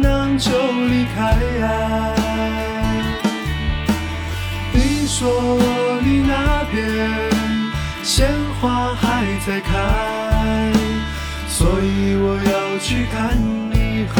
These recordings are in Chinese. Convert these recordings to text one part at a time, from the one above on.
囊就离开。你说你那边鲜花还在开，所以我要去看你和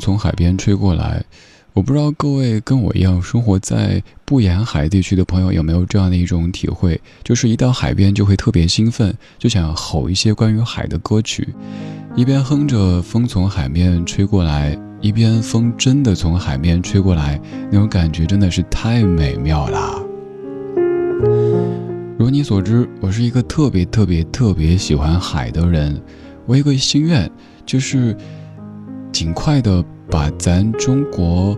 从海边吹过来。我不知道各位跟我一样生活在不沿海地区的朋友有没有这样的一种体会，就是一到海边就会特别兴奋，就想吼一些关于海的歌曲，一边哼着风从海面吹过来，一边风真的从海面吹过来，那种感觉真的是太美妙啦。如你所知，我是一个特别特别特别喜欢海的人，我有个心愿。就是尽快的把咱中国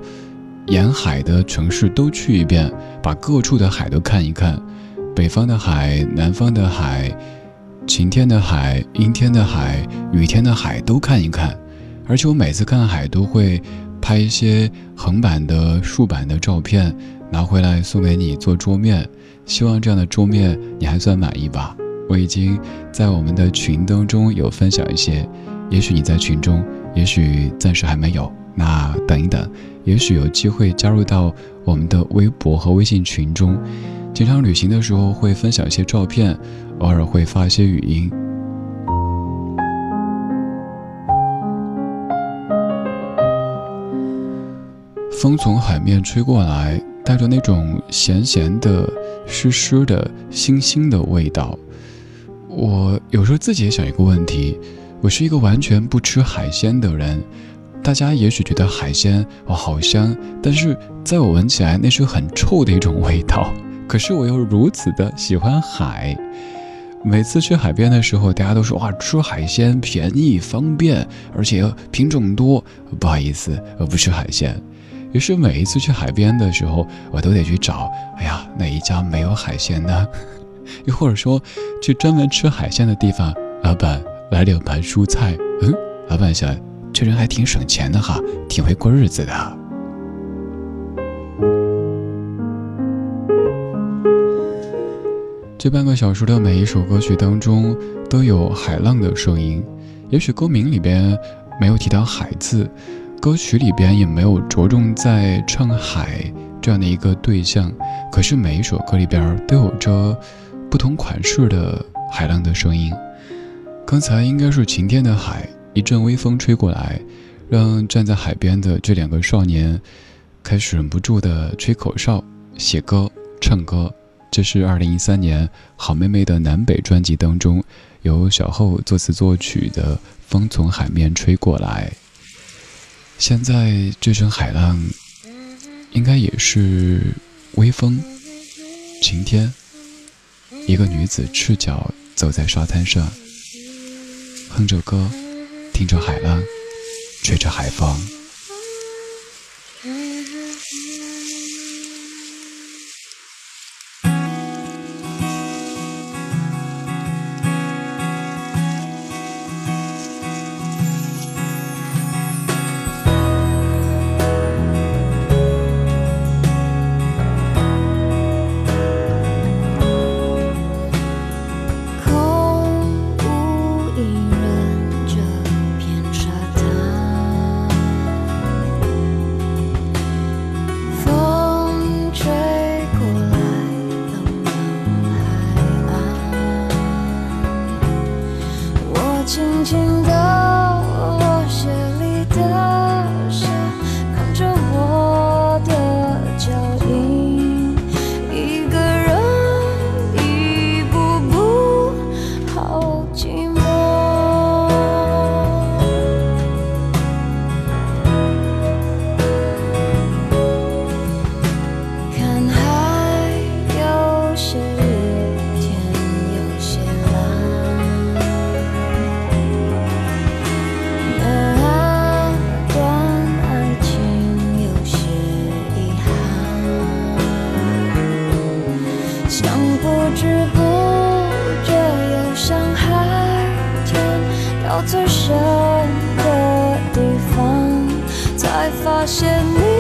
沿海的城市都去一遍，把各处的海都看一看，北方的海、南方的海、晴天的海、阴天的海、雨天的海都看一看。而且我每次看海都会拍一些横版的、竖版的照片，拿回来送给你做桌面。希望这样的桌面你还算满意吧？我已经在我们的群当中有分享一些，也许你在群中，也许暂时还没有，那等一等，也许有机会加入到我们的微博和微信群中。经常旅行的时候会分享一些照片，偶尔会发一些语音。风从海面吹过来。带着那种咸咸的、湿湿的、腥腥的味道。我有时候自己也想一个问题：我是一个完全不吃海鲜的人，大家也许觉得海鲜哦好香，但是在我闻起来那是很臭的一种味道。可是我又如此的喜欢海，每次去海边的时候，大家都说哇吃海鲜便宜方便，而且品种多。不好意思，我不吃海鲜。于是每一次去海边的时候，我都得去找，哎呀，哪一家没有海鲜呢？又或者说，去专门吃海鲜的地方，老板来两盘蔬菜。嗯，老板想，这人还挺省钱的哈，挺会过日子的。这半个小时的每一首歌曲当中都有海浪的声音，也许歌名里边没有提到海字。歌曲里边也没有着重在唱海这样的一个对象，可是每一首歌里边都有着不同款式的海浪的声音。刚才应该是晴天的海，一阵微风吹过来，让站在海边的这两个少年开始忍不住的吹口哨、写歌、唱歌。这是二零一三年好妹妹的南北专辑当中，由小后作词作曲的《风从海面吹过来》。现在这阵海浪，应该也是微风、晴天。一个女子赤脚走在沙滩上，哼着歌，听着海浪，吹着海风。知不觉又像海天到最深的地方才发现你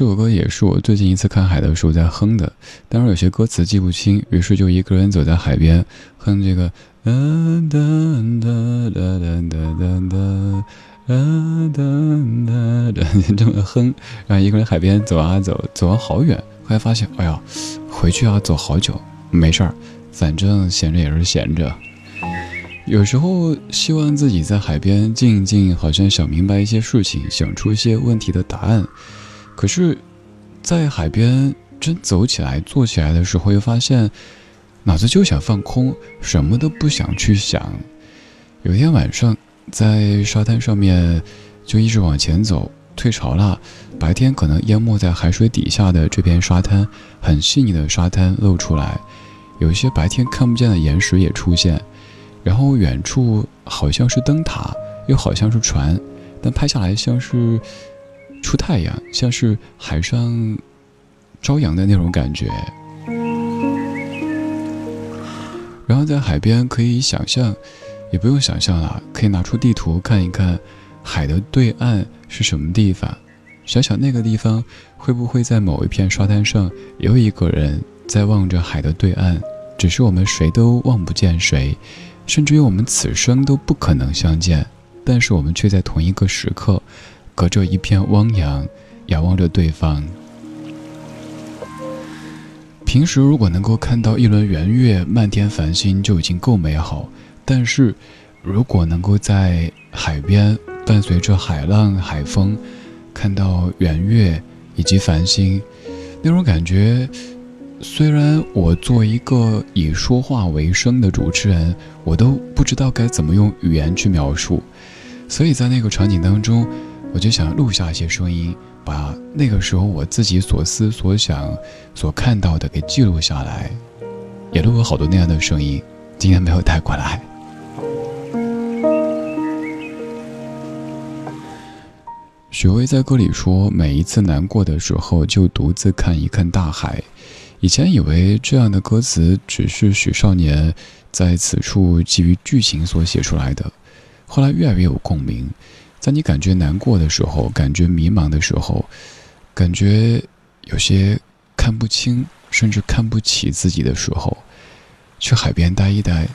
这首歌也是我最近一次看海的时候在哼的，当然有些歌词记不清，于是就一个人走在海边哼这个哒哒哒哒哒哒哒哒哒哒哒，这么哼，然后一个人海边走啊走，走了好远，后来发现，哎呀，回去要走好久，没事儿，反正闲着也是闲着。有时候希望自己在海边静一静，好像想明白一些事情，想出一些问题的答案。可是，在海边真走起来、坐起来的时候，又发现脑子就想放空，什么都不想去想。有一天晚上，在沙滩上面就一直往前走，退潮了，白天可能淹没在海水底下的这片沙滩，很细腻的沙滩露出来，有一些白天看不见的岩石也出现。然后远处好像是灯塔，又好像是船，但拍下来像是出太阳，像是海上朝阳的那种感觉。然后在海边可以想象，也不用想象了，可以拿出地图看一看，海的对岸是什么地方，想想那个地方会不会在某一片沙滩上有一个人在望着海的对岸，只是我们谁都望不见谁。甚至于我们此生都不可能相见，但是我们却在同一个时刻，隔着一片汪洋，仰望着对方。平时如果能够看到一轮圆月、漫天繁星就已经够美好，但是如果能够在海边伴随着海浪、海风，看到圆月以及繁星，那种感觉。虽然我做一个以说话为生的主持人，我都不知道该怎么用语言去描述，所以在那个场景当中，我就想录下一些声音，把那个时候我自己所思所想、所看到的给记录下来，也录了好多那样的声音，今天没有带过来。许巍在歌里说：“每一次难过的时候，就独自看一看大海。”以前以为这样的歌词只是许少年在此处基于剧情所写出来的，后来越来越有共鸣。在你感觉难过的时候，感觉迷茫的时候，感觉有些看不清甚至看不起自己的时候，去海边待一待，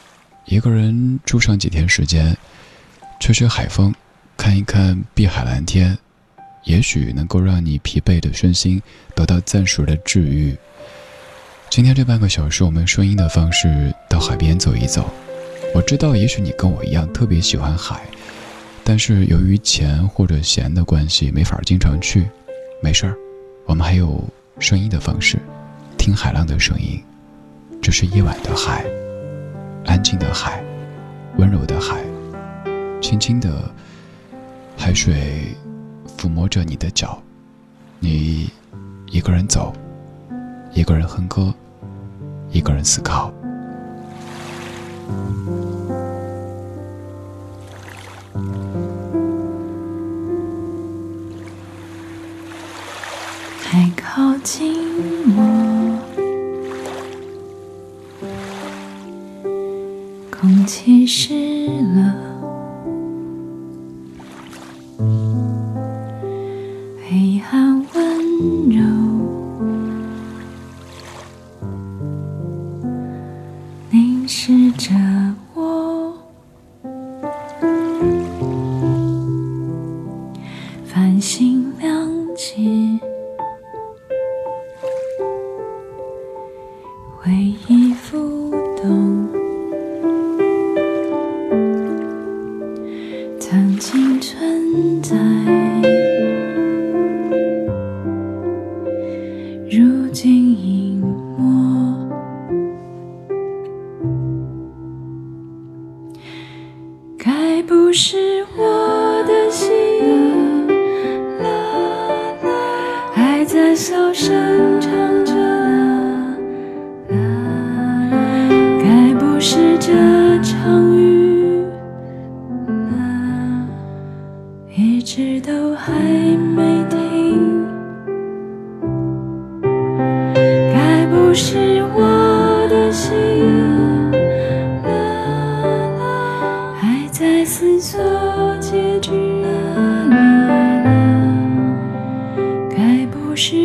一个人住上几天时间，吹吹海风，看一看碧海蓝天，也许能够让你疲惫的身心得到暂时的治愈。今天这半个小时，我们用声音的方式到海边走一走。我知道，也许你跟我一样特别喜欢海，但是由于钱或者闲的关系，没法经常去。没事儿，我们还有声音的方式，听海浪的声音。这是夜晚的海，安静的海，温柔的海，轻轻的海水抚摸着你的脚，你一个人走，一个人哼歌。一个人思考。今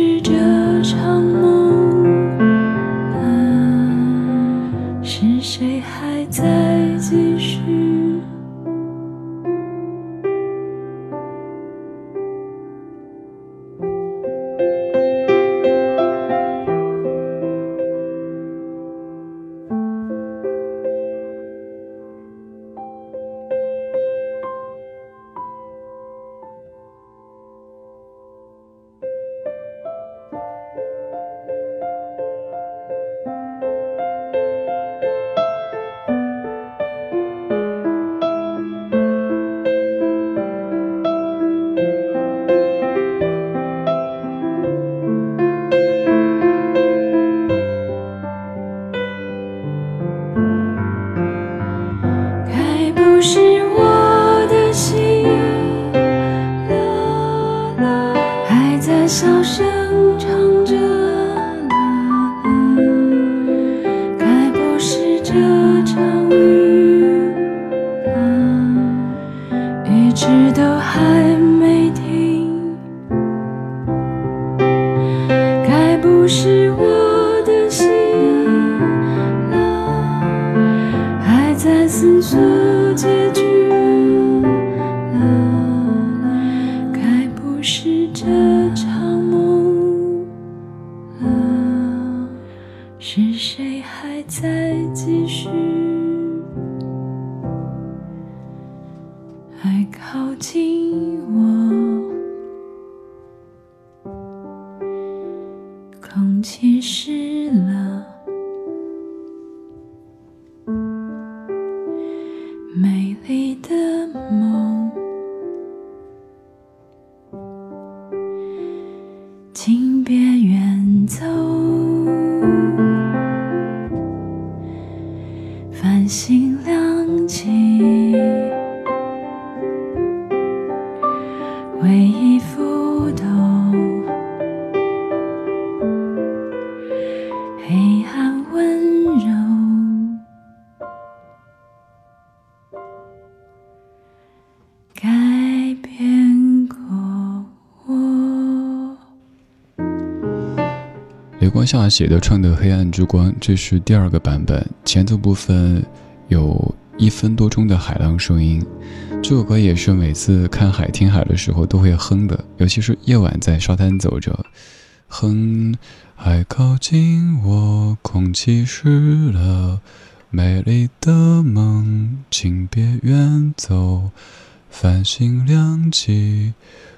是这场梦情。雷光下写的唱的《黑暗之光》，这是第二个版本，前奏部分有一分多钟的海浪声音。这首歌也是每次看海、听海的时候都会哼的，尤其是夜晚在沙滩走着，哼。还靠近我，空气湿了，美丽的梦，请别远走。繁星亮起，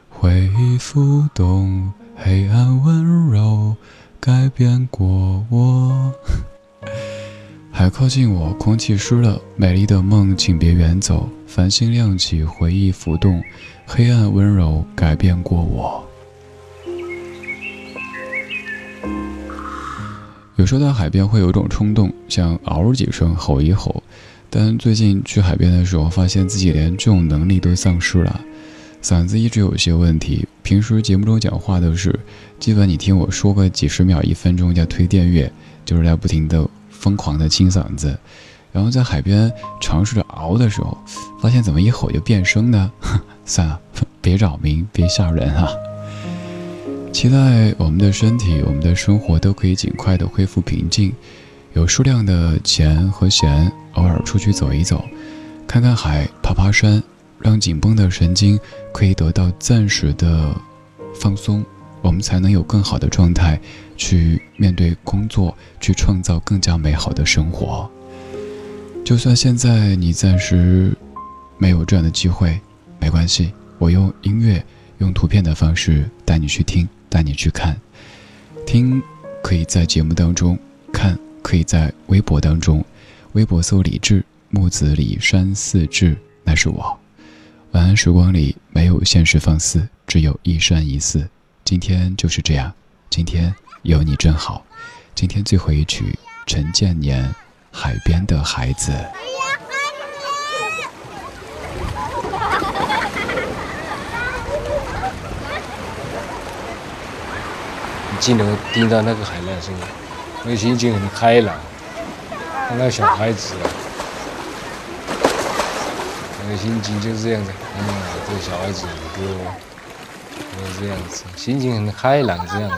回忆浮动，黑暗温柔，改变过我。还靠近我，空气湿了，美丽的梦，请别远走。繁星亮起，回忆浮动，黑暗温柔，改变过我。有时候到海边会有种冲动，想嗷几声，吼一吼。但最近去海边的时候，发现自己连这种能力都丧失了，嗓子一直有些问题。平时节目中讲话都是，基本你听我说个几十秒、一分钟叫推电乐，就是在不停的疯狂的清嗓子。然后在海边尝试着熬的时候，发现怎么一吼就变声呢？算了，别扰民，别吓人啊！期待我们的身体、我们的生活都可以尽快的恢复平静，有数量的钱和闲，偶尔出去走一走，看看海、爬爬山，让紧绷的神经可以得到暂时的放松，我们才能有更好的状态去面对工作，去创造更加美好的生活。就算现在你暂时没有这样的机会，没关系，我用音乐、用图片的方式带你去听。带你去看，听可以在节目当中看，可以在微博当中，微博搜李志木子李山寺志，那是我。晚安时光里没有现实放肆，只有一山一寺。今天就是这样，今天有你真好。今天最后一曲，陈建年《海边的孩子》。镜头盯到那个海浪声，那个心情很开朗。那个小孩子，那个心情就是这样子。嗯这小孩子就这样子心情很开朗这样子。